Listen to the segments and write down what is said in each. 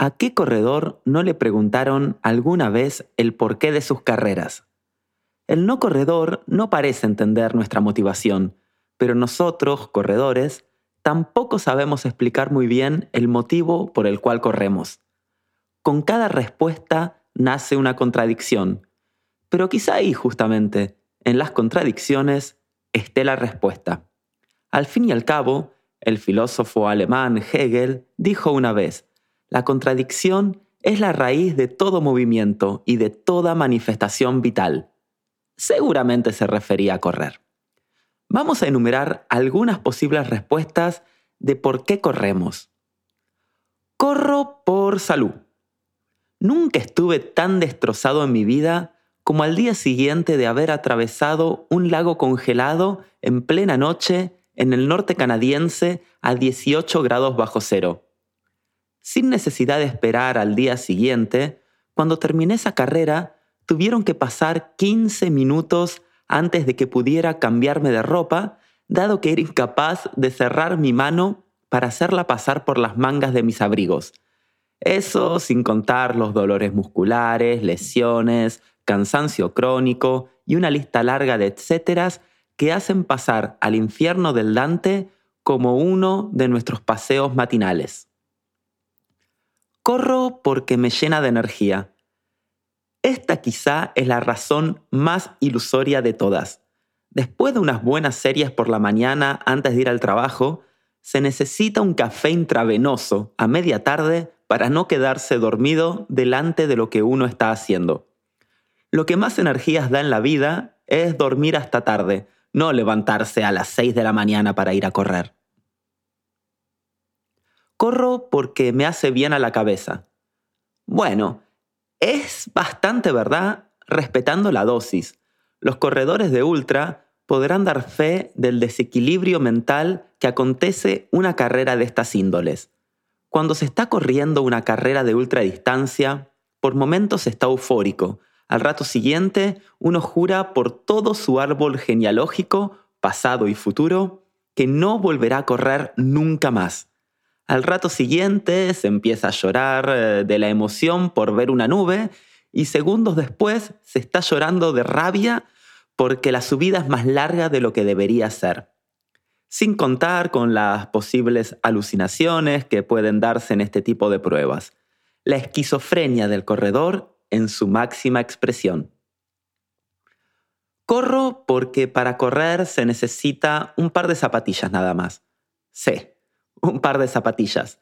¿A qué corredor no le preguntaron alguna vez el porqué de sus carreras? El no corredor no parece entender nuestra motivación, pero nosotros, corredores, tampoco sabemos explicar muy bien el motivo por el cual corremos. Con cada respuesta nace una contradicción, pero quizá ahí justamente, en las contradicciones, esté la respuesta. Al fin y al cabo, el filósofo alemán Hegel dijo una vez, la contradicción es la raíz de todo movimiento y de toda manifestación vital. Seguramente se refería a correr. Vamos a enumerar algunas posibles respuestas de por qué corremos. Corro por salud. Nunca estuve tan destrozado en mi vida como al día siguiente de haber atravesado un lago congelado en plena noche en el norte canadiense a 18 grados bajo cero sin necesidad de esperar al día siguiente, cuando terminé esa carrera, tuvieron que pasar 15 minutos antes de que pudiera cambiarme de ropa, dado que era incapaz de cerrar mi mano para hacerla pasar por las mangas de mis abrigos. Eso sin contar los dolores musculares, lesiones, cansancio crónico y una lista larga de etcéteras que hacen pasar al infierno del Dante como uno de nuestros paseos matinales. Corro porque me llena de energía. Esta quizá es la razón más ilusoria de todas. Después de unas buenas series por la mañana antes de ir al trabajo, se necesita un café intravenoso a media tarde para no quedarse dormido delante de lo que uno está haciendo. Lo que más energías da en la vida es dormir hasta tarde, no levantarse a las 6 de la mañana para ir a correr. Corro porque me hace bien a la cabeza. Bueno, es bastante verdad respetando la dosis. Los corredores de ultra podrán dar fe del desequilibrio mental que acontece una carrera de estas índoles. Cuando se está corriendo una carrera de ultradistancia, por momentos está eufórico. Al rato siguiente, uno jura por todo su árbol genealógico, pasado y futuro, que no volverá a correr nunca más. Al rato siguiente se empieza a llorar eh, de la emoción por ver una nube y segundos después se está llorando de rabia porque la subida es más larga de lo que debería ser. Sin contar con las posibles alucinaciones que pueden darse en este tipo de pruebas. La esquizofrenia del corredor en su máxima expresión. Corro porque para correr se necesita un par de zapatillas nada más. Sí, un par de zapatillas.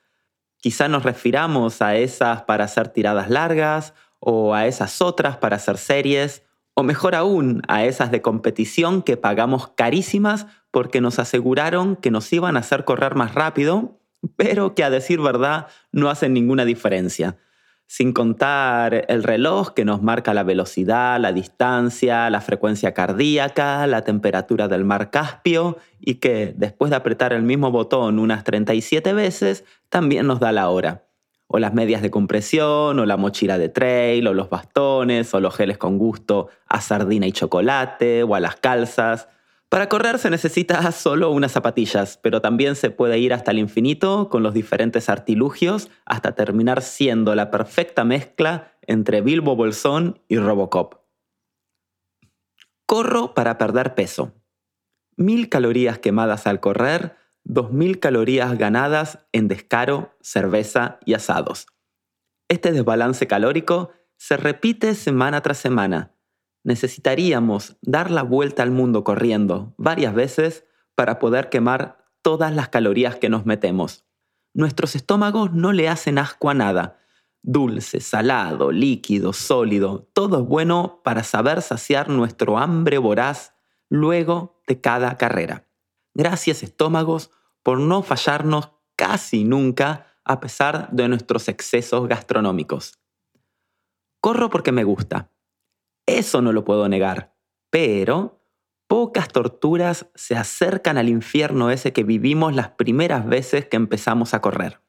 Quizá nos refiramos a esas para hacer tiradas largas o a esas otras para hacer series, o mejor aún, a esas de competición que pagamos carísimas porque nos aseguraron que nos iban a hacer correr más rápido, pero que a decir verdad no hacen ninguna diferencia sin contar el reloj que nos marca la velocidad, la distancia, la frecuencia cardíaca, la temperatura del mar Caspio y que después de apretar el mismo botón unas 37 veces también nos da la hora. O las medias de compresión, o la mochila de trail, o los bastones, o los geles con gusto a sardina y chocolate, o a las calzas. Para correr se necesita solo unas zapatillas, pero también se puede ir hasta el infinito con los diferentes artilugios hasta terminar siendo la perfecta mezcla entre Bilbo Bolsón y Robocop. Corro para perder peso. Mil calorías quemadas al correr, dos mil calorías ganadas en descaro, cerveza y asados. Este desbalance calórico se repite semana tras semana necesitaríamos dar la vuelta al mundo corriendo varias veces para poder quemar todas las calorías que nos metemos. Nuestros estómagos no le hacen asco a nada. Dulce, salado, líquido, sólido, todo es bueno para saber saciar nuestro hambre voraz luego de cada carrera. Gracias estómagos por no fallarnos casi nunca a pesar de nuestros excesos gastronómicos. Corro porque me gusta eso no lo puedo negar. Pero pocas torturas se acercan al infierno ese que vivimos las primeras veces que empezamos a correr.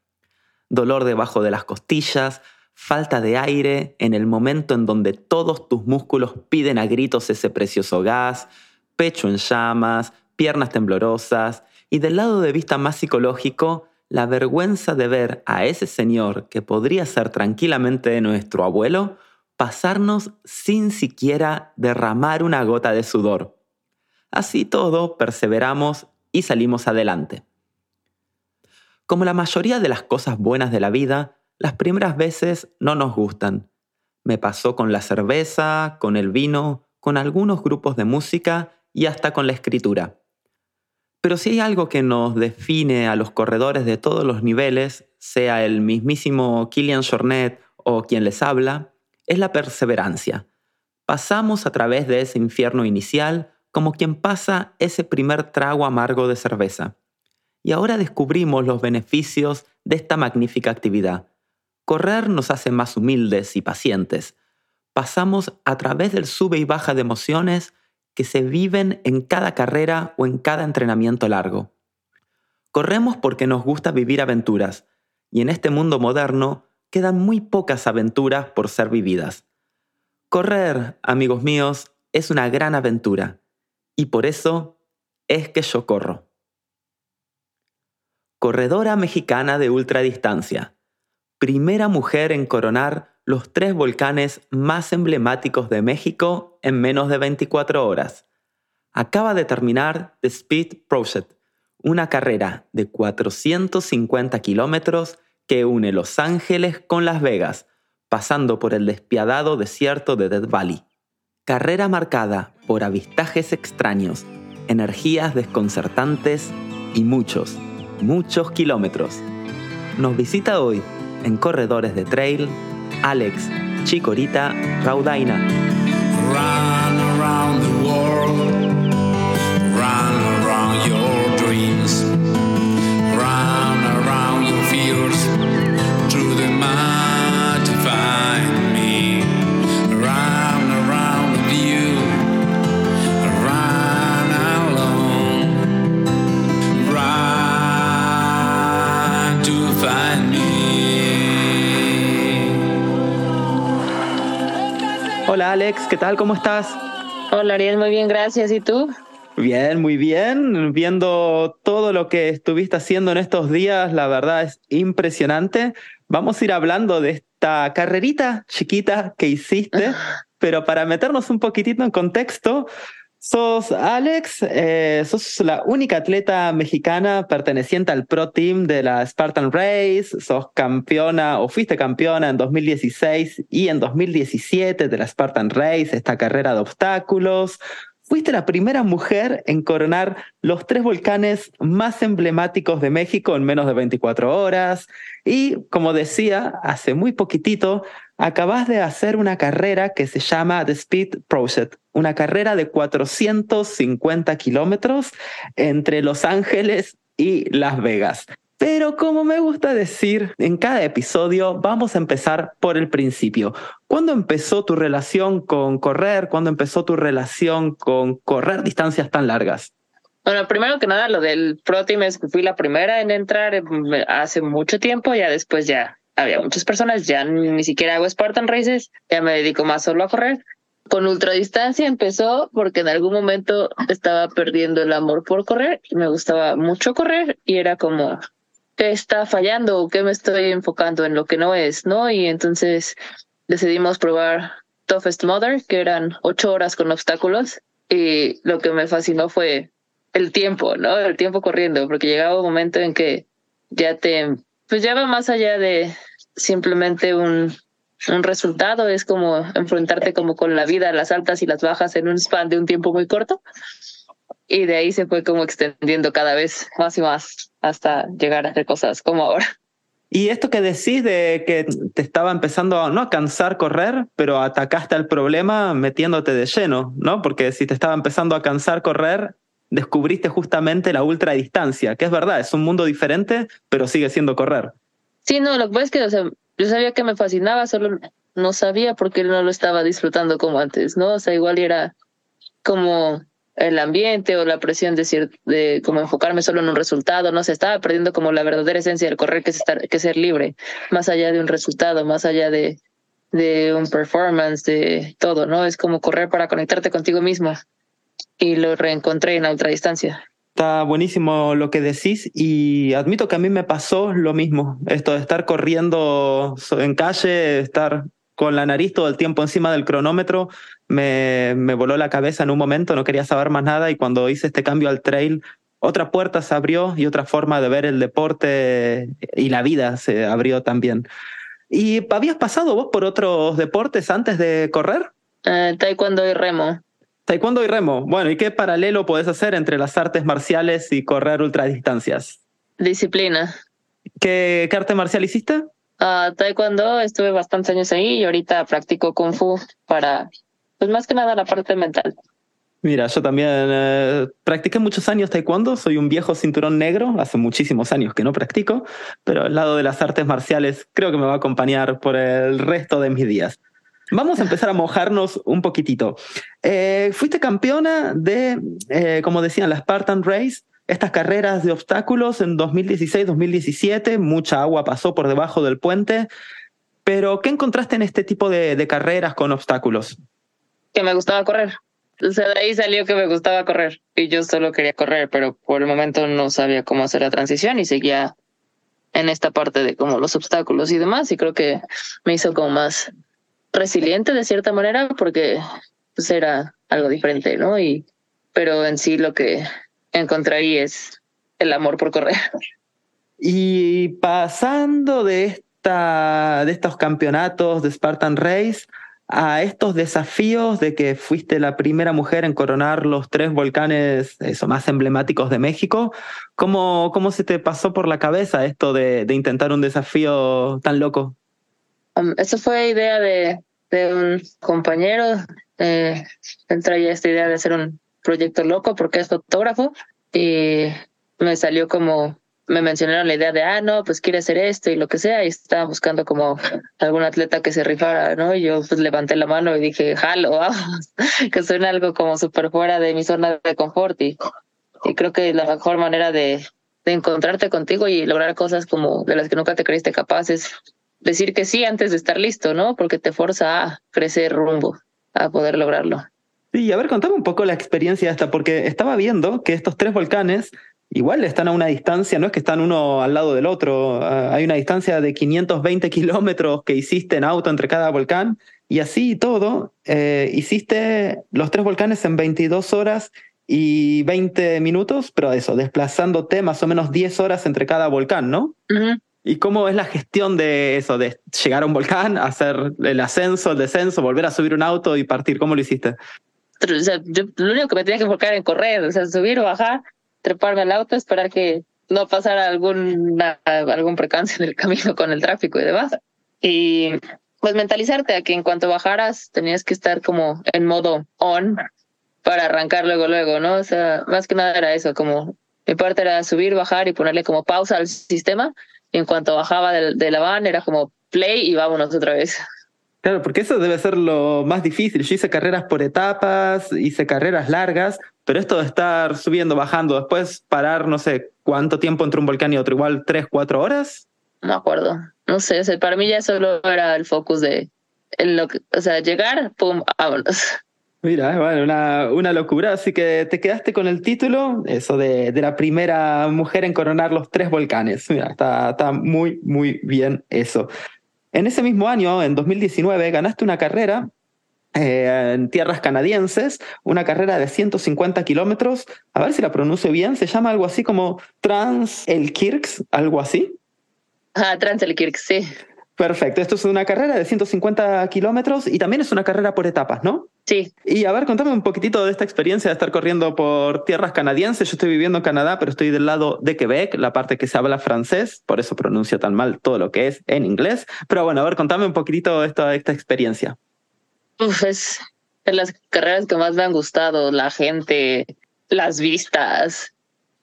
Dolor debajo de las costillas, falta de aire en el momento en donde todos tus músculos piden a gritos ese precioso gas, pecho en llamas, piernas temblorosas y del lado de vista más psicológico, la vergüenza de ver a ese señor que podría ser tranquilamente nuestro abuelo pasarnos sin siquiera derramar una gota de sudor. Así todo, perseveramos y salimos adelante. Como la mayoría de las cosas buenas de la vida, las primeras veces no nos gustan. Me pasó con la cerveza, con el vino, con algunos grupos de música y hasta con la escritura. Pero si hay algo que nos define a los corredores de todos los niveles, sea el mismísimo Kilian Jornet o quien les habla, es la perseverancia. Pasamos a través de ese infierno inicial como quien pasa ese primer trago amargo de cerveza. Y ahora descubrimos los beneficios de esta magnífica actividad. Correr nos hace más humildes y pacientes. Pasamos a través del sube y baja de emociones que se viven en cada carrera o en cada entrenamiento largo. Corremos porque nos gusta vivir aventuras, y en este mundo moderno quedan muy pocas aventuras por ser vividas. Correr, amigos míos, es una gran aventura y por eso es que yo corro. Corredora mexicana de ultradistancia. Primera mujer en coronar los tres volcanes más emblemáticos de México en menos de 24 horas. Acaba de terminar The Speed Project, una carrera de 450 kilómetros que une Los Ángeles con Las Vegas, pasando por el despiadado desierto de Death Valley. Carrera marcada por avistajes extraños, energías desconcertantes y muchos, muchos kilómetros. Nos visita hoy en Corredores de Trail Alex Chicorita Raudaina. Hola Alex, ¿qué tal? ¿Cómo estás? Hola Ariel, muy bien, gracias. ¿Y tú? Bien, muy bien. Viendo todo lo que estuviste haciendo en estos días, la verdad es impresionante. Vamos a ir hablando de esta carrerita chiquita que hiciste, pero para meternos un poquitito en contexto, Sos Alex, eh, sos la única atleta mexicana perteneciente al Pro Team de la Spartan Race, sos campeona o fuiste campeona en 2016 y en 2017 de la Spartan Race, esta carrera de obstáculos. Fuiste la primera mujer en coronar los tres volcanes más emblemáticos de México en menos de 24 horas. Y como decía, hace muy poquitito, acabas de hacer una carrera que se llama The Speed Project, una carrera de 450 kilómetros entre Los Ángeles y Las Vegas. Pero como me gusta decir en cada episodio, vamos a empezar por el principio. ¿Cuándo empezó tu relación con correr? ¿Cuándo empezó tu relación con correr distancias tan largas? Bueno, primero que nada, lo del Pro Team es que fui la primera en entrar eh, hace mucho tiempo, ya después ya había muchas personas, ya ni siquiera hago Spartan Races, ya me dedico más solo a correr. Con ultradistancia empezó porque en algún momento estaba perdiendo el amor por correr, me gustaba mucho correr y era como, qué está fallando qué me estoy enfocando en lo que no es, ¿no? Y entonces decidimos probar Toughest Mother, que eran ocho horas con obstáculos. Y lo que me fascinó fue el tiempo, ¿no? El tiempo corriendo, porque llegaba un momento en que ya te, pues ya va más allá de simplemente un, un resultado, es como enfrentarte como con la vida, las altas y las bajas en un span de un tiempo muy corto y de ahí se fue como extendiendo cada vez más y más hasta llegar a hacer cosas como ahora. Y esto que decís de que te estaba empezando a, no a cansar correr, pero atacaste al problema metiéndote de lleno, ¿no? Porque si te estaba empezando a cansar correr, descubriste justamente la ultradistancia, que es verdad, es un mundo diferente, pero sigue siendo correr. Sí, no, lo que pasa es que o sea, yo sabía que me fascinaba, solo no sabía por qué no lo estaba disfrutando como antes, ¿no? O sea, igual era como el ambiente o la presión de, decir, de como enfocarme solo en un resultado, no se estaba perdiendo como la verdadera esencia del correr, que es, estar, que ser libre, más allá de un resultado, más allá de, de un performance, de todo, ¿no? Es como correr para conectarte contigo mismo y lo reencontré en la ultradistancia. Está buenísimo lo que decís y admito que a mí me pasó lo mismo, esto de estar corriendo en calle, estar con la nariz todo el tiempo encima del cronómetro, me, me voló la cabeza en un momento, no quería saber más nada y cuando hice este cambio al trail, otra puerta se abrió y otra forma de ver el deporte y la vida se abrió también. ¿Y habías pasado vos por otros deportes antes de correr? Eh, taekwondo y remo. Taekwondo y remo. Bueno, ¿y qué paralelo podés hacer entre las artes marciales y correr ultradistancias? Disciplina. ¿Qué, arte marcial hiciste? Uh, taekwondo, estuve bastantes años ahí y ahorita practico kung fu para, pues más que nada la parte mental. Mira, yo también eh, practiqué muchos años taekwondo, soy un viejo cinturón negro, hace muchísimos años que no practico, pero al lado de las artes marciales creo que me va a acompañar por el resto de mis días. Vamos a empezar a mojarnos un poquitito. Eh, fuiste campeona de, eh, como decían, la Spartan Race, estas carreras de obstáculos en 2016-2017, mucha agua pasó por debajo del puente, pero ¿qué encontraste en este tipo de, de carreras con obstáculos? Que me gustaba correr. O sea, de ahí salió que me gustaba correr y yo solo quería correr, pero por el momento no sabía cómo hacer la transición y seguía en esta parte de como los obstáculos y demás y creo que me hizo como más resiliente de cierta manera porque pues era algo diferente, ¿no? Y pero en sí lo que encontré es el amor por correr. Y pasando de esta de estos campeonatos de Spartan Race a estos desafíos de que fuiste la primera mujer en coronar los tres volcanes eso, más emblemáticos de México. ¿Cómo, ¿Cómo se te pasó por la cabeza esto de, de intentar un desafío tan loco? Um, eso fue idea de, de un compañero. Eh, traía esta idea de hacer un proyecto loco porque es fotógrafo y me salió como me mencionaron la idea de, ah, no, pues quiere hacer esto y lo que sea, y estaba buscando como algún atleta que se rifara, ¿no? Y yo pues levanté la mano y dije, jalo, vamos, que suena algo como súper fuera de mi zona de confort y, y creo que la mejor manera de, de encontrarte contigo y lograr cosas como de las que nunca te creíste capaz es decir que sí antes de estar listo, ¿no? Porque te forza a crecer rumbo, a poder lograrlo. Sí, a ver, contame un poco la experiencia esta, porque estaba viendo que estos tres volcanes igual están a una distancia, no es que están uno al lado del otro, ah, hay una distancia de 520 kilómetros que hiciste en auto entre cada volcán y así y todo, eh, hiciste los tres volcanes en 22 horas y 20 minutos, pero eso, desplazándote más o menos 10 horas entre cada volcán, ¿no? ¿Y cómo es la gestión de eso, de llegar a un volcán, hacer el ascenso, el descenso, volver a subir un auto y partir? ¿Cómo lo hiciste? O sea, yo, lo único que me tenía que enfocar en correr, o sea, subir bajar, treparme al auto, esperar que no pasara algún algún precance en el camino con el tráfico y demás. Y pues mentalizarte a que en cuanto bajaras tenías que estar como en modo on para arrancar luego, luego, ¿no? O sea, más que nada era eso, como mi parte era subir, bajar y ponerle como pausa al sistema. Y en cuanto bajaba de, de la van era como play y vámonos otra vez. Claro, porque eso debe ser lo más difícil. Yo hice carreras por etapas, hice carreras largas, pero esto de estar subiendo, bajando, después parar, no sé, cuánto tiempo entre un volcán y otro, igual tres, cuatro horas. No me acuerdo. No sé, para mí ya solo era el focus de, lo que, o sea, llegar, pum, vámonos. Mira, bueno, una, una locura. Así que te quedaste con el título, eso de, de la primera mujer en coronar los tres volcanes. Mira, está, está muy, muy bien eso. En ese mismo año, en 2019, ganaste una carrera eh, en tierras canadienses, una carrera de 150 kilómetros, a ver si la pronuncio bien, se llama algo así como Trans el Kirks, algo así. Ah, Trans el Kirks, sí. Perfecto, esto es una carrera de 150 kilómetros y también es una carrera por etapas, ¿no? Sí. Y a ver, contame un poquitito de esta experiencia de estar corriendo por tierras canadienses. Yo estoy viviendo en Canadá, pero estoy del lado de Quebec, la parte que se habla francés, por eso pronuncio tan mal todo lo que es en inglés. Pero bueno, a ver, contame un poquitito de esta, esta experiencia. Uf, es de las carreras que más me han gustado, la gente, las vistas.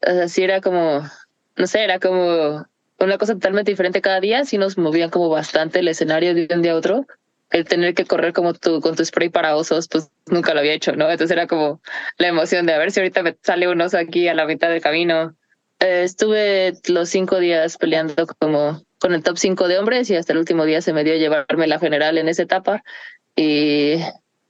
Así era como, no sé, era como una cosa totalmente diferente cada día, sí nos movían como bastante el escenario de un día a otro. El tener que correr como tú con tu spray para osos, pues nunca lo había hecho, ¿no? Entonces era como la emoción de a ver si ahorita me sale un oso aquí a la mitad del camino. Eh, estuve los cinco días peleando como con el top cinco de hombres y hasta el último día se me dio llevarme la general en esa etapa. Y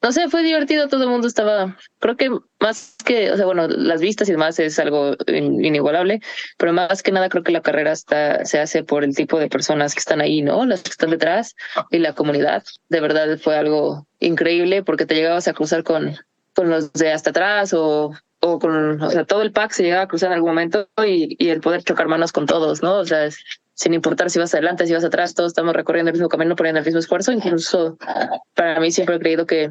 no sé, fue divertido, todo el mundo estaba, creo que más que, o sea, bueno, las vistas y demás es algo inigualable, pero más que nada creo que la carrera se hace por el tipo de personas que están ahí, ¿no? Las que están detrás y la comunidad. De verdad fue algo increíble porque te llegabas a cruzar con, con los de hasta atrás o, o con, o sea, todo el pack se llegaba a cruzar en algún momento y, el poder chocar manos con todos, ¿no? O sea, sin importar si vas adelante, si vas atrás, todos estamos recorriendo el mismo camino, poniendo el mismo esfuerzo. Incluso para mí siempre he creído que,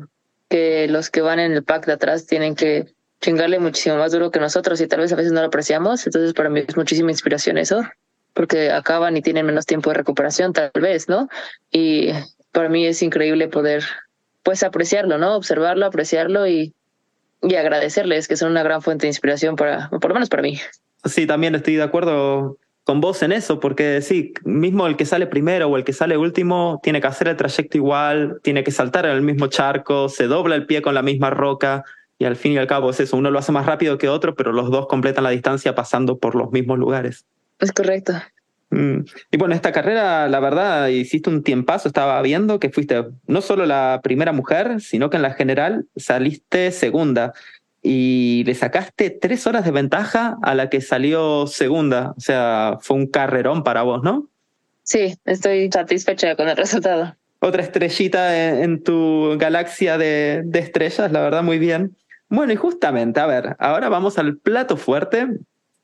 que los que van en el pack de atrás tienen que chingarle muchísimo más duro que nosotros y tal vez a veces no lo apreciamos. Entonces para mí es muchísima inspiración eso, porque acaban y tienen menos tiempo de recuperación tal vez, ¿no? Y para mí es increíble poder pues apreciarlo, ¿no? Observarlo, apreciarlo y, y agradecerles que son una gran fuente de inspiración para, por lo menos para mí. Sí, también estoy de acuerdo con vos en eso, porque sí, mismo el que sale primero o el que sale último tiene que hacer el trayecto igual, tiene que saltar en el mismo charco, se dobla el pie con la misma roca y al fin y al cabo es eso, uno lo hace más rápido que otro, pero los dos completan la distancia pasando por los mismos lugares. Es correcto. Mm. Y bueno, esta carrera, la verdad, hiciste un tiempazo, estaba viendo que fuiste no solo la primera mujer, sino que en la general saliste segunda y le sacaste tres horas de ventaja a la que salió segunda. O sea, fue un carrerón para vos, ¿no? Sí, estoy satisfecha con el resultado. Otra estrellita en, tu galaxia de, de estrellas, la verdad, muy bien. Bueno, y justamente, a ver, ahora vamos al plato fuerte.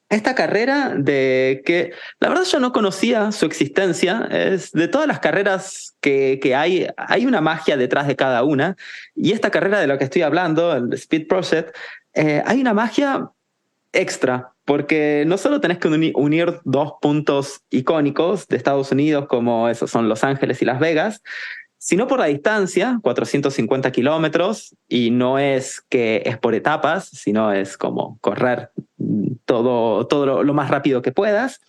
Esta carrera de que la verdad yo no conocía su existencia, es de todas las carreras que, que, hay, hay una magia detrás de cada una. Y esta carrera de la que estoy hablando, el Speed Project, eh, hay una magia extra, porque no solo tenés que unir dos puntos icónicos de Estados Unidos, como esos son Los Ángeles y Las Vegas, sino por la distancia, 450 kilómetros, y no es que es por etapas, sino es como correr todo, todo lo, más rápido que puedas,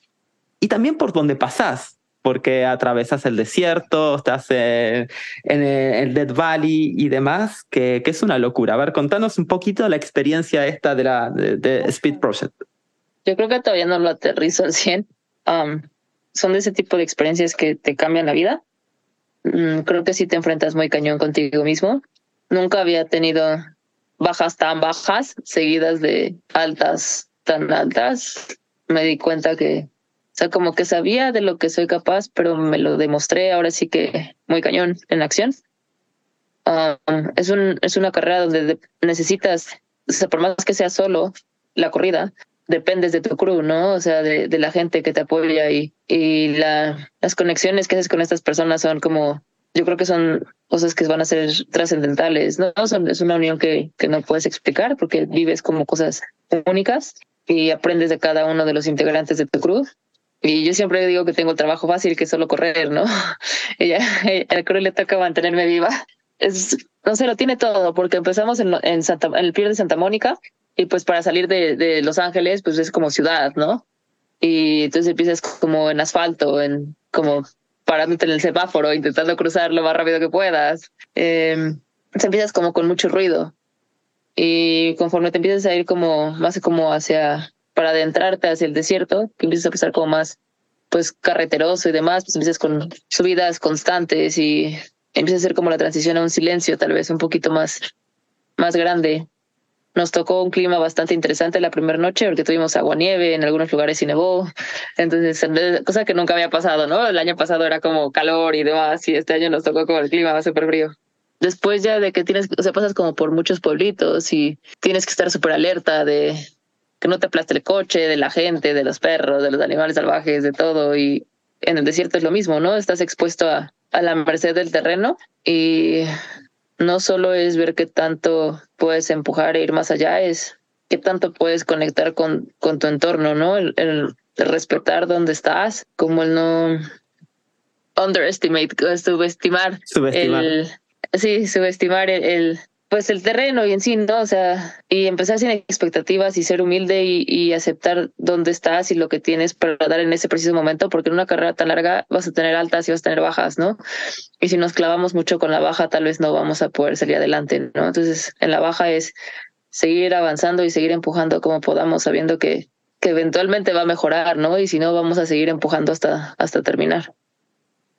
y también por donde pasás, porque atravesas el desierto, estás en, el Dead Valley y demás, que, que, es una locura. A ver, contanos un poquito la experiencia esta de la de, Speed Project. Yo creo que todavía no lo aterrizo al 100. Um, son de ese tipo de experiencias que te cambian la vida. Mm, creo que sí te enfrentas muy cañón contigo mismo. Nunca había tenido bajas tan bajas, seguidas de altas tan altas. Me di cuenta que sea, como que sabía de lo que soy capaz, pero me lo demostré ahora sí que muy cañón en acción. Um, es, un, es una carrera donde necesitas, o sea, por más que sea solo la corrida, dependes de tu crew, ¿no? O sea, de, la gente que te apoya y, y la, las conexiones que haces con estas personas son como, yo creo que son cosas que van a ser trascendentales, ¿no? Son, es una unión que, no puedes explicar porque vives como cosas únicas y aprendes de cada uno de los integrantes de tu crew y yo siempre digo que tengo el trabajo fácil, que solo correr, ¿no? Ella, el creo le toca mantenerme viva. No sé, lo tiene todo, porque empezamos en, en el pier de Santa Mónica y pues para salir de, de Los Ángeles, pues es como ciudad, ¿no? Y entonces empiezas como en asfalto, en como parándote en el semáforo, intentando cruzar lo más rápido que puedas. Eh, entonces empiezas como con mucho ruido. Y conforme te empiezas a ir como más como hacia para adentrarte hacia el desierto, que empiezas a pasar como más pues carreteroso y demás, pues empiezas con subidas constantes y empieza a ser como la transición a un silencio tal vez un poquito más, más grande. Nos tocó un clima bastante interesante la primera noche porque tuvimos agua nieve, en algunos lugares y nevó. Entonces, cosa que nunca había pasado, ¿no? El año pasado era como calor y demás y este año nos tocó como el clima súper frío. Después ya de que tienes, o sea, pasas como por muchos pueblitos y tienes que estar súper alerta de que no te aplaste el coche, de la gente, de los perros, de los animales salvajes, de todo. Y en el desierto es lo mismo, ¿no? Estás expuesto a, a la merced del terreno y no solo es ver qué tanto puedes empujar e ir más allá, es qué tanto puedes conectar con, con tu entorno, ¿no? El, el, respetar dónde estás, como el no underestimate, subestimar, subestimar. el sí, subestimar el, pues el terreno y en sí, ¿no? O sea, y empezar sin expectativas y ser humilde y, aceptar dónde estás y lo que tienes para dar en ese preciso momento, porque en una carrera tan larga vas a tener altas y vas a tener bajas, ¿no? Y si nos clavamos mucho con la baja, tal vez no vamos a poder salir adelante, ¿no? Entonces, en la baja es seguir avanzando y seguir empujando como podamos, sabiendo que, que eventualmente va a mejorar, ¿no? Y si no, vamos a seguir empujando hasta, hasta terminar.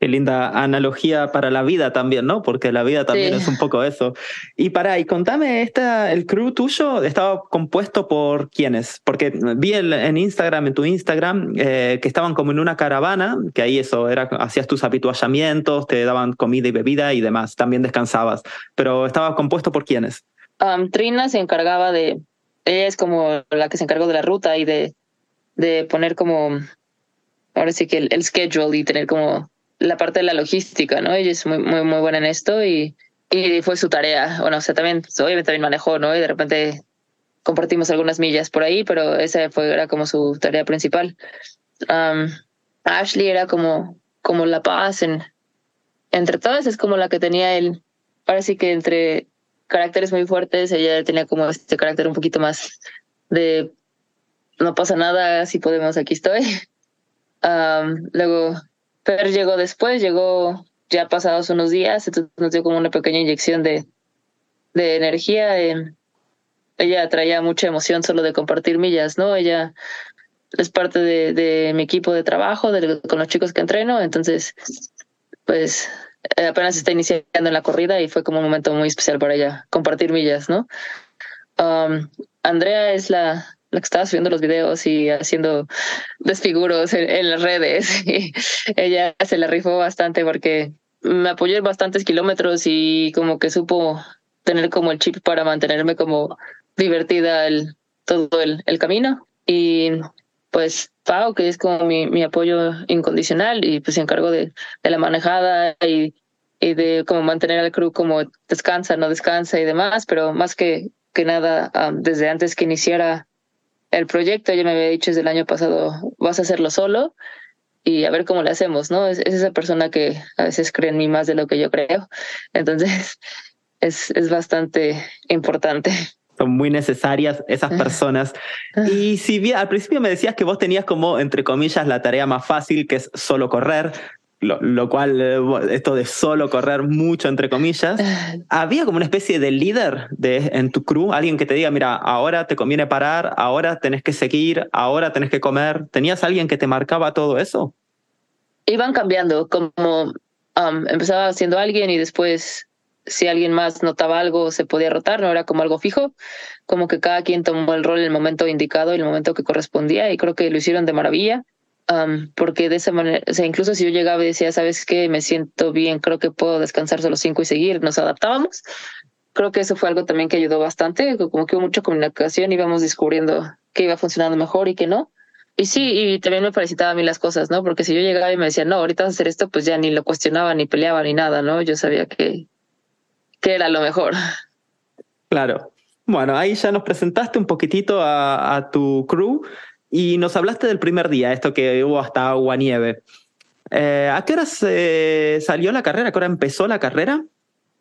Qué linda analogía para la vida también, ¿no? Porque la vida también es un poco eso. Y para, y contame, esta, el crew tuyo estaba compuesto por quiénes? Porque vi en Instagram, en tu Instagram, eh, que estaban como en una caravana, que ahí eso era, hacías tus habituallamientos, te daban comida y bebida y demás, también descansabas. Pero estaba compuesto por quiénes? Um, Trina se encargaba de, ella es como la que se encargó de la ruta y de, de poner como, ahora sí que el, el schedule y tener como la parte de la logística, ¿no? Ella es muy, muy, muy buena en esto y, y fue su tarea. Bueno, o sea, también, pues, obviamente también manejó, ¿no? Y de repente compartimos algunas millas por ahí, pero esa fue, era como su tarea principal. Um, Ashley era como, como la paz en, entre todas, es como la que tenía el, ahora sí que entre caracteres muy fuertes, ella tenía como este carácter un poquito más de no pasa nada, si podemos, aquí estoy. Um, luego Per llegó después, llegó ya pasados unos días, entonces nos dio como una pequeña inyección de, de energía. ella traía mucha emoción solo de compartir millas, ¿no? Ella es parte de, de mi equipo de trabajo, con los chicos que entreno, entonces, pues apenas está iniciando la corrida y fue como un momento muy especial para ella, compartir millas, ¿no? Um, Andrea es la, la que estaba subiendo los videos y haciendo desfiguros en, las redes. Y ella se la rifó bastante porque me apoyó en bastantes kilómetros y como que supo tener como el chip para mantenerme como divertida el, todo el, el camino. Y pues Pau, que es como mi, mi apoyo incondicional y pues se encargó de, de la manejada y, y de como mantener al crew como descansa, no descansa y demás, pero más que, que nada, desde antes que iniciara el proyecto, ya me había dicho desde el año pasado, vas a hacerlo solo y a ver cómo le hacemos, ¿no? Es, esa persona que a veces cree en mí más de lo que yo creo. Entonces, es, es bastante importante. Son muy necesarias esas personas. Y si bien al principio me decías que vos tenías como, entre comillas, la tarea más fácil, que es solo correr, lo, cual, eh, esto de solo correr mucho, entre comillas, había como una especie de líder de, en tu crew, alguien que te diga, mira, ahora te conviene parar, ahora tenés que seguir, ahora tenés que comer. ¿Tenías alguien que te marcaba todo eso? Iban cambiando, como um, empezaba siendo alguien y después si alguien más notaba algo se podía rotar, no era como algo fijo, como que cada quien tomó el rol en el momento indicado y el momento que correspondía y creo que lo hicieron de maravilla porque de esa manera, o sea, incluso si yo llegaba y decía, sabes qué, me siento bien, creo que puedo descansar solo cinco y seguir, nos adaptábamos. Creo que eso fue algo también que ayudó bastante, como que hubo mucha comunicación, íbamos descubriendo qué iba funcionando mejor y qué no. Y sí, y también me felicitaba a mí las cosas, ¿no? Porque si yo llegaba y me decía, no, ahorita vas a hacer esto, pues ya ni lo cuestionaba, ni peleaba, ni nada, ¿no? Yo sabía que, que era lo mejor. Claro. Bueno, ahí ya nos presentaste un poquitito a, a tu crew. Y nos hablaste del primer día, esto que hubo hasta agua nieve. Eh, ¿A qué hora se salió la carrera? ¿A qué hora empezó la carrera?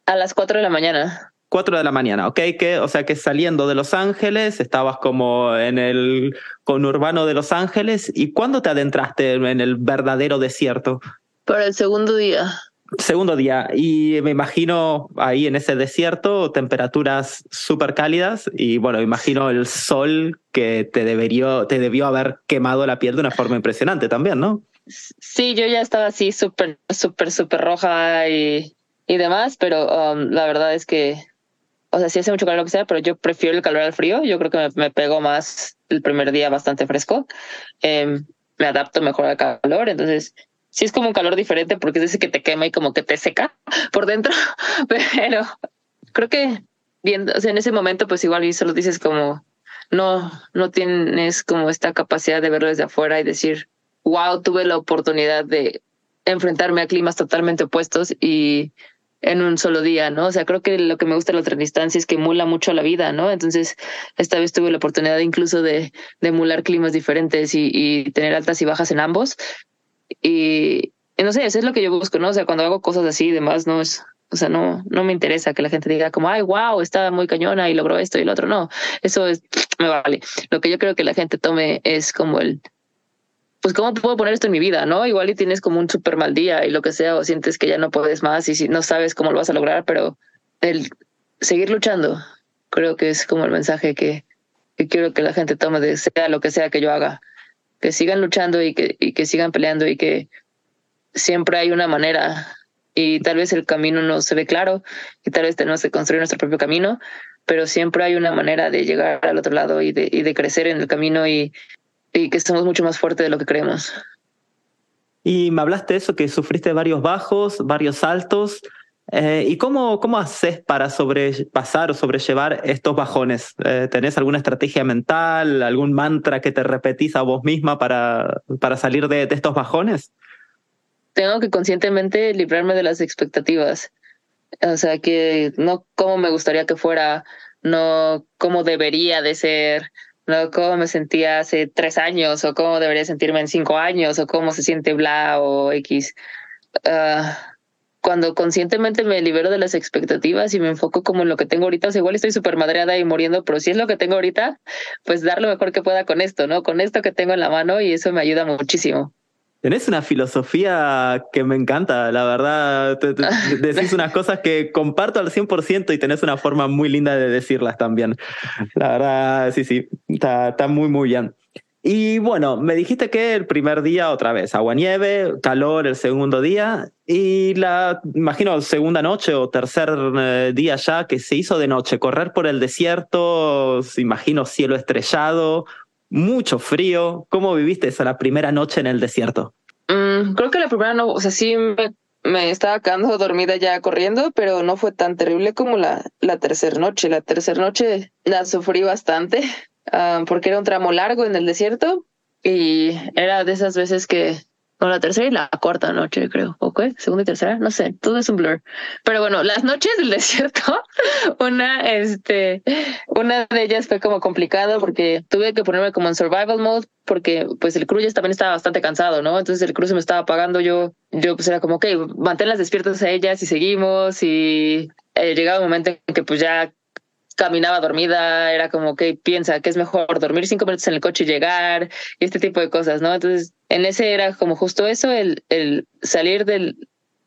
A las 4 de la mañana. 4 de la mañana, ok, que, o sea que saliendo de Los Ángeles, estabas como en el conurbano de Los Ángeles, ¿y cuándo te adentraste en el verdadero desierto? Por el segundo día. Segundo día, y me imagino ahí en ese desierto temperaturas súper cálidas y bueno, imagino el sol que te, debería, te debió haber quemado la piel de una forma impresionante también, ¿no? Sí, yo ya estaba así súper, súper, súper roja y, y demás, pero um, la verdad es que, o sea, sí hace mucho calor lo que sea, pero yo prefiero el calor al frío. Yo creo que me, pegó más el primer día bastante fresco. Em, me adapto mejor al calor, entonces sí es como un calor diferente porque es ese que te quema y como que te seca por dentro, pero creo que viendo, o sea, en ese momento pues igual y solo dices como no, no tienes como esta capacidad de verlo desde afuera y decir, wow, tuve la oportunidad de enfrentarme a climas totalmente opuestos y en un solo día, ¿no? O sea, creo que lo que me gusta de la ultradistancia es que emula mucho la vida, ¿no? Entonces, esta vez tuve la oportunidad incluso de, emular climas diferentes y, tener altas y bajas en ambos. Y, no sé, eso es lo que yo busco, ¿no? O sea, cuando hago cosas así y demás, no es, o sea, no, no me interesa que la gente diga como, ay, wow, está muy cañona y logró esto y lo otro. No, eso es, me vale. Lo que yo creo que la gente tome es como el, pues, ¿cómo puedo poner esto en mi vida? ¿No? Igual y tienes como un súper mal día y lo que sea, o sientes que ya no puedes más y si no sabes cómo lo vas a lograr, pero el seguir luchando, creo que es como el mensaje que, que quiero que la gente tome de sea lo que sea que yo haga que sigan luchando y que, y que sigan peleando y que siempre hay una manera y tal vez el camino no se ve claro y tal vez tenemos que construir nuestro propio camino, pero siempre hay una manera de llegar al otro lado y de, y de crecer en el camino y, y que somos mucho más fuertes de lo que creemos. Y me hablaste de eso, que sufriste varios bajos, varios saltos. Eh, ¿Y cómo, cómo haces para sobrepasar o sobrellevar estos bajones? Eh, ¿Tenés alguna estrategia mental, algún mantra que te repetís a vos misma para, para salir de, de estos bajones? Tengo que conscientemente librarme de las expectativas. O sea, que no cómo me gustaría que fuera, no cómo debería de ser, no cómo me sentía hace tres años o cómo debería sentirme en cinco años o cómo se siente bla o X. Uh, cuando conscientemente me libero de las expectativas y me enfoco como en lo que tengo ahorita, o sea, igual estoy súper madreada y muriendo, pero si es lo que tengo ahorita, pues dar lo mejor que pueda con esto, ¿no? Con esto que tengo en la mano y eso me ayuda muchísimo. Tenés una filosofía que me encanta, la verdad. decís unas cosas que comparto al 100% y tenés una forma muy linda de decirlas también. La verdad, sí, sí, está, está muy, muy bien. Y bueno, me dijiste que el primer día otra vez, agua nieve, calor el segundo día y la, imagino, segunda noche o tercer eh, día ya que se hizo de noche, correr por el desierto, imagino cielo estrellado, mucho frío. ¿Cómo viviste esa la primera noche en el desierto? Mm, creo que la primera no, o sea, sí me, me, estaba quedando dormida ya corriendo, pero no fue tan terrible como la, la tercera noche. La tercera noche la sufrí bastante uh, porque era un tramo largo en el desierto y era de esas veces que no, la tercera y la cuarta noche, creo. ¿O qué? Segunda y tercera, no sé, todo es un blur. Pero bueno, las noches del desierto, una, este, una de ellas fue como complicado porque tuve que ponerme como en survival mode porque pues el ya también estaba bastante cansado, ¿no? Entonces el crew se me estaba apagando, yo, yo pues era como, ok, manténlas despiertas a ellas y seguimos y eh, llegaba un momento en que pues ya caminaba dormida, era como que piensa que es mejor dormir cinco minutos en el coche y llegar, y este tipo de cosas, ¿no? Entonces, en ese era como justo eso, el, el salir del,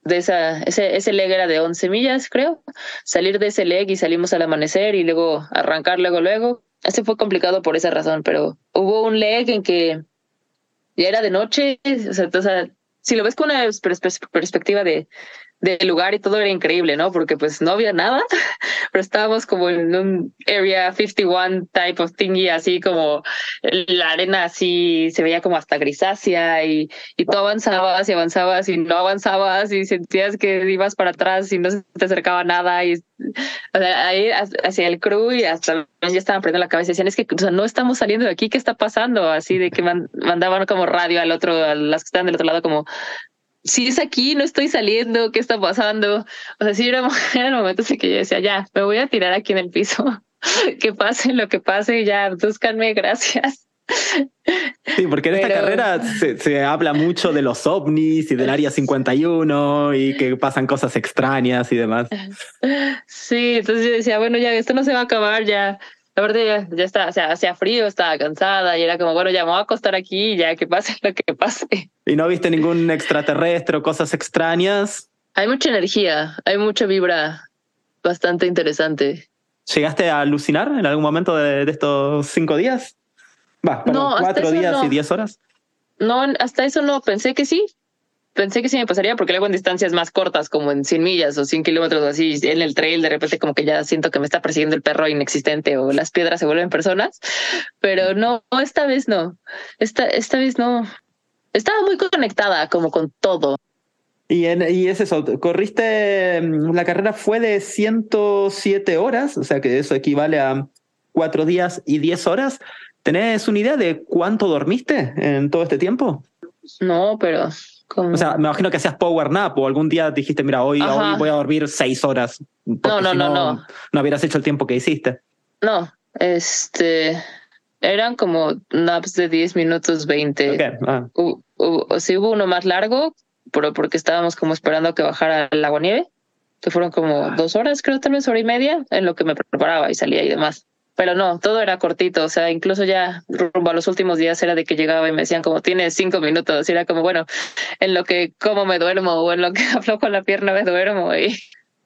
de esa, ese, ese leg era de 11 millas, creo, salir de ese leg y salimos al amanecer y luego arrancar luego, luego. Ese fue complicado por esa razón, pero hubo un leg en que ya era de noche, o sea, si lo ves con una perspectiva de, del lugar y todo era increíble, ¿no? Porque pues no había nada, pero estábamos como en un Area 51 type of thingy, así como la arena así se veía como hasta grisácea y, y tú avanzabas y avanzabas y no avanzabas y sentías que ibas para atrás y no se te acercaba nada y o sea, ahí hacia el crew y hasta ya estaban prendiendo la cabeza decían es que o sea, no estamos saliendo de aquí, ¿qué está pasando? Así de que mandaban como radio al otro, a las que estaban del otro lado como si es aquí, no estoy saliendo, ¿qué está pasando? O sea, sí era, era el momento en que yo decía, ya, me voy a tirar aquí en el piso, que pase lo que pase, ya, búscanme, gracias. Sí, porque en esta carrera se, se, habla mucho de los ovnis y del Área 51 y que pasan cosas extrañas y demás. Sí, entonces yo decía, bueno, ya esto no se va a acabar, ya verdad ya, ya está, o sea, hacía frío, estaba cansada y era como, bueno, ya me voy a acostar aquí y ya que pase lo que pase. ¿Y no viste ningún extraterrestre o cosas extrañas? Hay mucha energía, hay mucha vibra bastante interesante. ¿Llegaste a alucinar en algún momento de, de estos cinco días? Va, no, cuatro días no. y diez horas. No, hasta eso no, pensé que sí, pensé que sí me pasaría porque luego en distancias más cortas, como en 100 millas o 100 kilómetros así, en el trail, de repente como que ya siento que me está persiguiendo el perro inexistente o las piedras se vuelven personas, pero no, esta vez no, esta, esta vez no. Estaba muy conectada como con todo. Y, en, y es eso, corriste, mm, la carrera fue de 107 horas, o sea que eso equivale a cuatro días y 10 horas. ¿Tenés una idea de cuánto dormiste en todo este tiempo? No, pero o sea, me imagino que hacías power nap o algún día dijiste, mira, hoy, hoy voy a dormir seis horas. No, no, si no, no. No hubieras hecho el tiempo que hiciste. No, este. Eran como naps de 10 minutos, 20. Okay. Ah. O sí hubo uno más largo, pero porque estábamos como esperando que bajara el agua nieve, que fueron como ah. dos horas, creo, tal vez hora y media, en lo que me preparaba y salía y demás pero no, todo era cortito, o sea, incluso ya rumbo a los últimos días era de que llegaba y me decían como tienes cinco minutos, y era como, bueno, en lo que como me duermo o en lo que aflojo la pierna me duermo y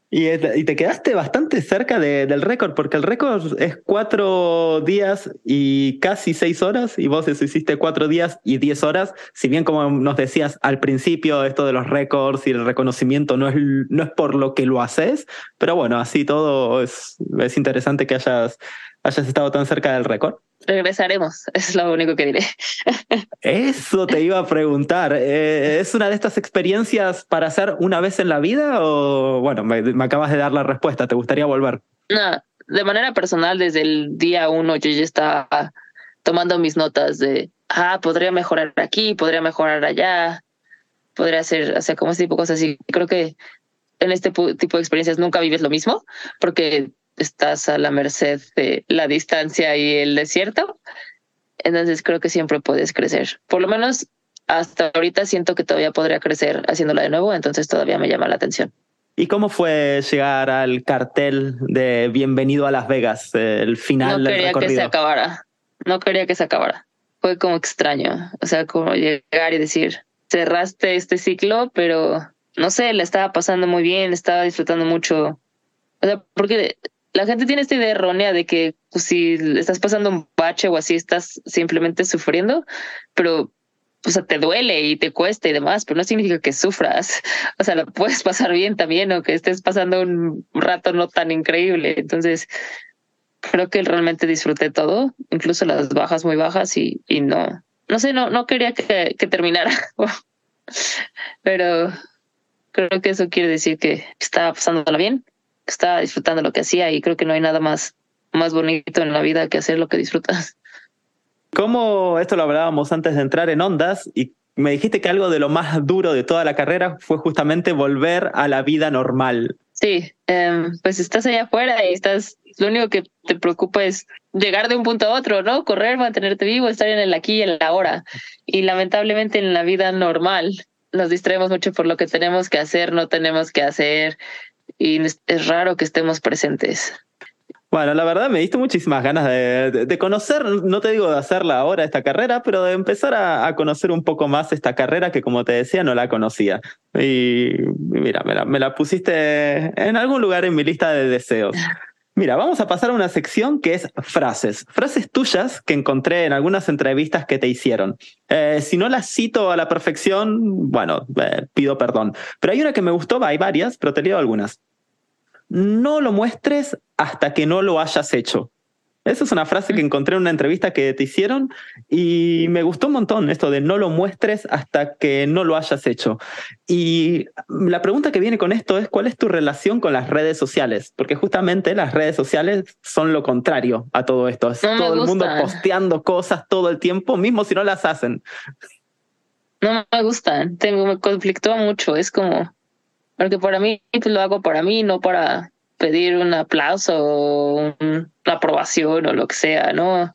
Y, te quedaste bastante cerca del récord, porque el récord es cuatro días y casi seis horas, y vos eso hiciste cuatro días y diez horas. Si bien, como nos decías al principio, esto de los récords y el reconocimiento no es, no es por lo que lo haces, pero bueno, así todo es, es interesante que hayas, hayas estado tan cerca del récord regresaremos, es lo único que diré. Eso te iba a preguntar. Eh, ¿Es una de estas experiencias para hacer una vez en la vida o, bueno, me, acabas de dar la respuesta, ¿te gustaría volver? No, de manera personal, desde el día uno yo ya estaba tomando mis notas de, ah, podría mejorar aquí, podría mejorar allá, podría hacer, o sea, como ese tipo de cosas así. Creo que en este tipo de experiencias nunca vives lo mismo, porque estás a la merced de la distancia y el desierto. Entonces creo que siempre puedes crecer. Por lo menos hasta ahorita siento que todavía podría crecer haciéndola de nuevo, entonces todavía me llama la atención. ¿Y cómo fue llegar al cartel de Bienvenido a Las Vegas, el final no quería que se acabara. No quería que se acabara. Fue como extraño. O sea, como llegar y decir, cerraste este ciclo, pero no sé, la estaba pasando muy bien, estaba disfrutando mucho. O sea, porque la gente tiene esta idea errónea de que pues, si estás pasando un bache o así, estás simplemente sufriendo, pero o sea, te duele y te cuesta y demás, pero no significa que sufras. O sea, lo puedes pasar bien también o que estés pasando un rato no tan increíble. Entonces, creo que realmente disfruté todo, incluso las bajas muy bajas y, y no, no sé, no, no quería que, que terminara, pero creo que eso quiere decir que estaba pasándolo bien estaba disfrutando lo que hacía y creo que no hay nada más, más bonito en la vida que hacer lo que disfrutas. ¿Cómo esto lo hablábamos antes de entrar en ondas y me dijiste que algo de lo más duro de toda la carrera fue justamente volver a la vida normal? Sí, em, pues estás allá afuera y estás, lo único que te preocupa es llegar de un punto a otro, ¿no? Correr, mantenerte vivo, estar en el aquí y en la ahora. Y lamentablemente en la vida normal nos distraemos mucho por lo que tenemos que hacer, no tenemos que hacer, y es raro que estemos presentes. Bueno, la verdad me diste muchísimas ganas de, conocer, no te digo de hacerla ahora esta carrera, pero de empezar a, conocer un poco más esta carrera que como te decía no la conocía. Y, mira, me la, me la pusiste en algún lugar en mi lista de deseos. Mira, vamos a pasar a una sección que es frases. Frases tuyas que encontré en algunas entrevistas que te hicieron. Eh, si no las cito a la perfección, bueno, eh, pido perdón. Pero hay una que me gustó, hay varias, pero te leo algunas. No lo muestres hasta que no lo hayas hecho. Esa es una frase que encontré en una entrevista que te hicieron y me gustó un montón esto de no lo muestres hasta que no lo hayas hecho. Y la pregunta que viene con esto es cuál es tu relación con las redes sociales, porque justamente las redes sociales son lo contrario a todo esto. Es todo el mundo posteando cosas todo el tiempo, mismo si no las hacen. No me gustan, tengo me conflictúa mucho, es como porque para mí pues, lo hago para mí, no para pedir un aplauso o una aprobación o lo que sea, ¿no?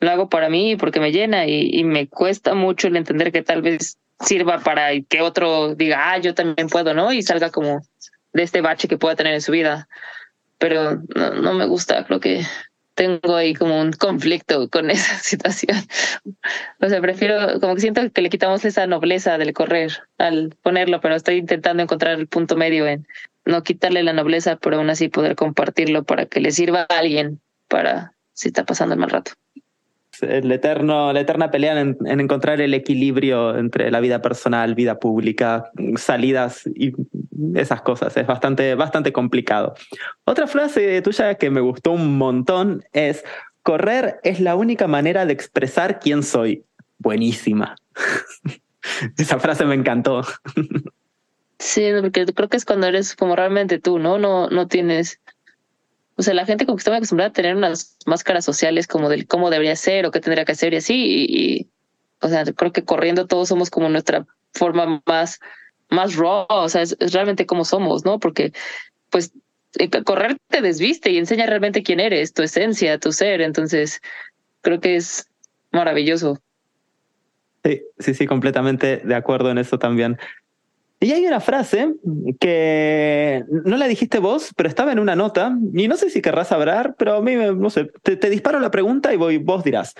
Lo hago para mí porque me llena y, me cuesta mucho el entender que tal vez sirva para que otro diga, ah, yo también puedo, ¿no? Y salga como de este bache que pueda tener en su vida. Pero no, no me gusta, creo que tengo ahí como un conflicto con esa situación. O sea, prefiero, como que siento que le quitamos esa nobleza del correr al ponerlo, pero estoy intentando encontrar el punto medio en no quitarle la nobleza, pero aún así poder compartirlo para que le sirva a alguien para si está pasando el mal rato. El eterno, la eterna pelea en, encontrar el equilibrio entre la vida personal, vida pública, salidas y esas cosas. Es bastante, bastante complicado. Otra frase tuya que me gustó un montón es, correr es la única manera de expresar quién soy. Buenísima. Esa frase me encantó. Sí, porque creo que es cuando eres como realmente tú, ¿no? No, no tienes. O sea, la gente como que está acostumbrada a tener unas máscaras sociales como del cómo debería ser o qué tendría que hacer y así. Y, o sea, creo que corriendo todos somos como nuestra forma más, más raw, o sea, es, realmente como somos, ¿no? Porque, pues, eh, correr te desviste y enseña realmente quién eres, tu esencia, tu ser. Entonces, creo que es maravilloso. Sí, sí, sí, completamente de acuerdo en eso también. Y hay una frase que no la dijiste vos, pero estaba en una nota, y no sé si querrás hablar, pero a mí, no sé, te, disparo la pregunta y voy, vos dirás.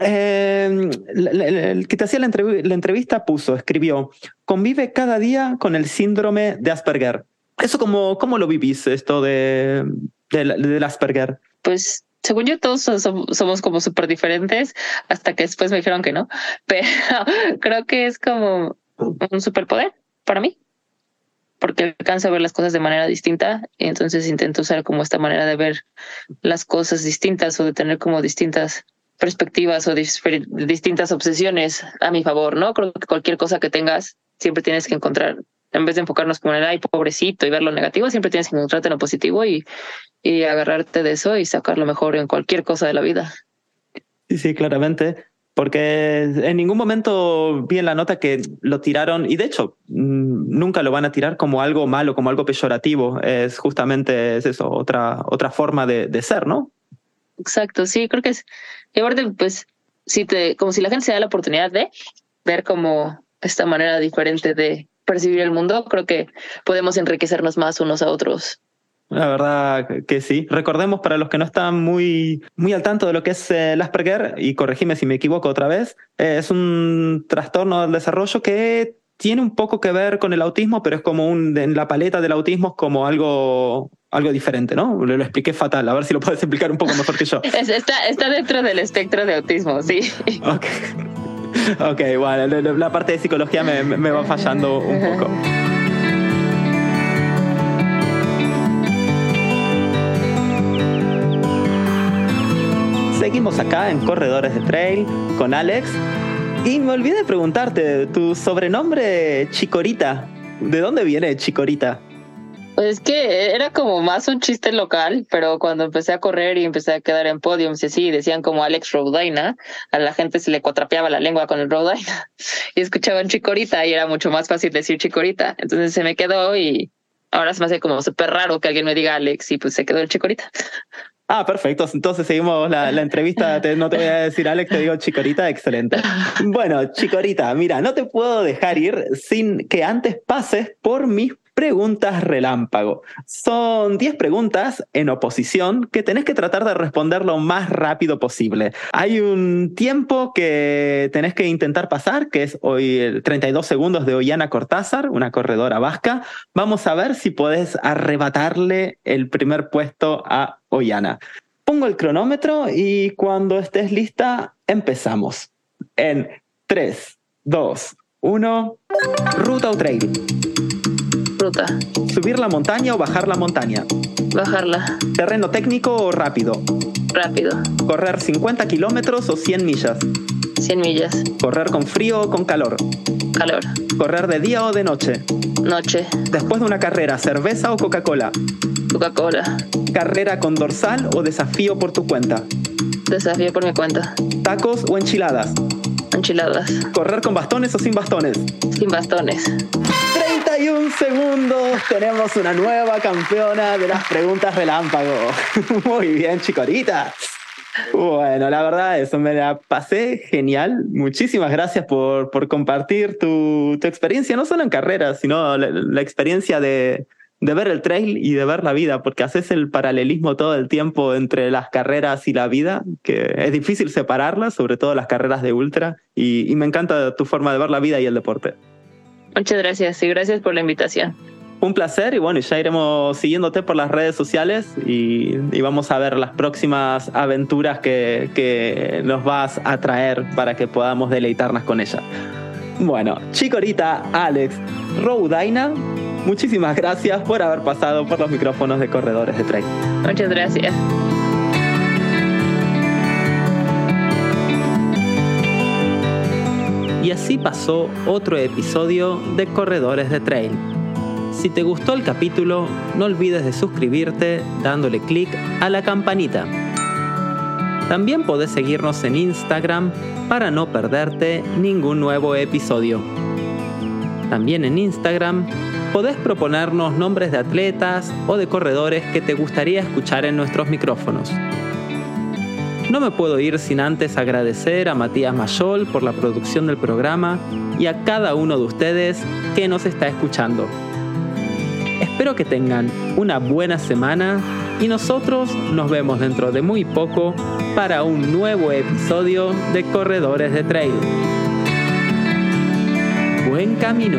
Eh, el que te hacía la, entrevista puso, escribió, convive cada día con el síndrome de Asperger. ¿Eso cómo, cómo lo vivís, esto de, de, del Asperger? Pues según yo todos somos como súper diferentes hasta que después me dijeron que no, pero creo que es como un superpoder para mí porque alcanzo a ver las cosas de manera distinta y entonces intento usar como esta manera de ver las cosas distintas o de tener como distintas perspectivas o distintas obsesiones a mi favor, ¿no? Creo que cualquier cosa que tengas siempre tienes que encontrar en vez de enfocarnos como en el ay pobrecito y ver lo negativo, siempre tienes que encontrarte en lo positivo y, y agarrarte de eso y sacar lo mejor en cualquier cosa de la vida. Sí, sí, claramente. Porque en ningún momento vi en la nota que lo tiraron, y de hecho mm, nunca lo van a tirar como algo malo, como algo peyorativo. Es justamente es eso, otra, otra forma de, ser, ¿no? Exacto, sí, creo que es. Y aparte, pues, si te, como si la gente se da la oportunidad de ver como esta manera diferente de, percibir el mundo, creo que podemos enriquecernos más unos a otros. La verdad que sí. Recordemos para los que no están muy, muy al tanto de lo que es el Asperger, y corregime si me equivoco otra vez, es un trastorno del desarrollo que tiene un poco que ver con el autismo, pero es como un, en la paleta del autismo es como algo, algo diferente, ¿no? Lo, lo expliqué fatal, a ver si lo puedes explicar un poco mejor que yo. está, está dentro del espectro de autismo, sí. Okay. ok, bueno, la parte de psicología me, me va fallando un poco. Seguimos acá en Corredores de Trail con Alex. Y me olvidé de preguntarte, tu sobrenombre Chicorita, ¿de dónde viene Chicorita? Pues es que era como más un chiste local, pero cuando empecé a correr y empecé a quedar en podiums y así, decían como Alex Rodaina, a la gente se le cuatrapeaba la lengua con el Rodaina y escuchaban Chicorita y era mucho más fácil decir Chicorita. Entonces se me quedó y ahora se me hace como súper raro que alguien me diga Alex y pues se quedó el Chicorita. Ah, perfecto. Entonces seguimos la, la entrevista. no te voy a decir Alex, te digo Chicorita. Excelente. Bueno, Chicorita, mira, no te puedo dejar ir sin que antes pases por mis preguntas relámpago. Son 10 preguntas en oposición que tenés que tratar de responder lo más rápido posible. Hay un tiempo que tenés que intentar pasar, que es hoy el 32 segundos de Ollana Cortázar, una corredora vasca. Vamos a ver si podés arrebatarle el primer puesto a Ollana. Pongo el cronómetro y cuando estés lista, empezamos. En 3, 2, 1, ruta o trail. ¿Subir la montaña o bajar la montaña? Bajarla. ¿Terreno técnico o rápido? Rápido. ¿Correr 50 kilómetros o 100 millas? 100 millas. ¿Correr con frío o con calor? Calor. ¿Correr de día o de noche? Noche. Después de una carrera, ¿cerveza o Coca-Cola? Coca-Cola. ¿Carrera con dorsal o desafío por tu cuenta? Desafío por mi cuenta. ¿Tacos o enchiladas? Enchiladas. ¿Correr con bastones o sin bastones? Sin bastones. 31 segundos, tenemos una nueva campeona de las preguntas relámpago. Muy bien, chicorita. Bueno, la verdad, eso me la pasé genial. Muchísimas gracias por, por compartir tu, tu, experiencia, no solo en carreras, sino la, experiencia de, de, ver el trail y de ver la vida, porque haces el paralelismo todo el tiempo entre las carreras y la vida, que es difícil separarlas, sobre todo las carreras de ultra, y me encanta tu forma de ver la vida y el deporte. Muchas gracias y gracias por la invitación. Un placer y bueno, ya iremos siguiéndote por las redes sociales y, y vamos a ver las próximas aventuras que, que, nos vas a traer para que podamos deleitarnos con ella. Bueno, Chicorita, Alex, Roudaina, muchísimas gracias por haber pasado por los micrófonos de Corredores de Trail. Muchas gracias. Y así pasó otro episodio de Corredores de Trail. Si te gustó el capítulo, no olvides de suscribirte dándole clic a la campanita. También podés seguirnos en Instagram para no perderte ningún nuevo episodio. También en Instagram podés proponernos nombres de atletas o de corredores que te gustaría escuchar en nuestros micrófonos. No me puedo ir sin antes agradecer a Matías Mayol por la producción del programa y a cada uno de ustedes que nos está escuchando. Espero que tengan una buena semana y nosotros nos vemos dentro de muy poco para un nuevo episodio de Corredores de Trail. Buen camino.